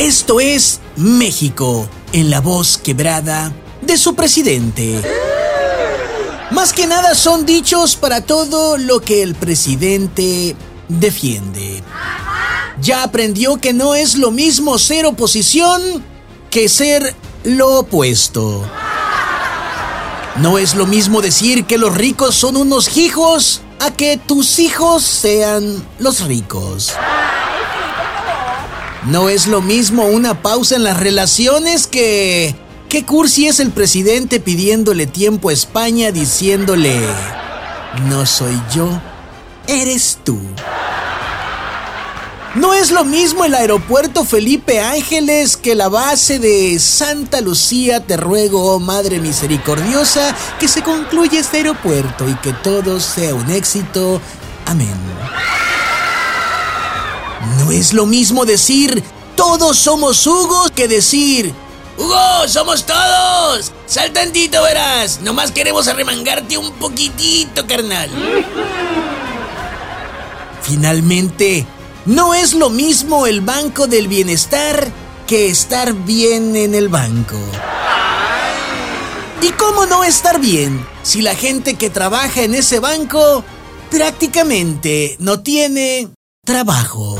Esto es México, en la voz quebrada de su presidente. Más que nada son dichos para todo lo que el presidente defiende. Ya aprendió que no es lo mismo ser oposición que ser lo opuesto. No es lo mismo decir que los ricos son unos hijos a que tus hijos sean los ricos. No es lo mismo una pausa en las relaciones que... ¿Qué cursi es el presidente pidiéndole tiempo a España diciéndole... No soy yo, eres tú. No es lo mismo el aeropuerto Felipe Ángeles que la base de Santa Lucía. Te ruego, oh Madre Misericordiosa, que se concluya este aeropuerto y que todo sea un éxito. Amén. No es lo mismo decir todos somos Hugo que decir Hugo, somos todos. Sal tantito, verás. Nomás queremos arremangarte un poquitito, carnal. Finalmente, no es lo mismo el Banco del Bienestar que estar bien en el banco. ¿Y cómo no estar bien si la gente que trabaja en ese banco prácticamente no tiene trabajo.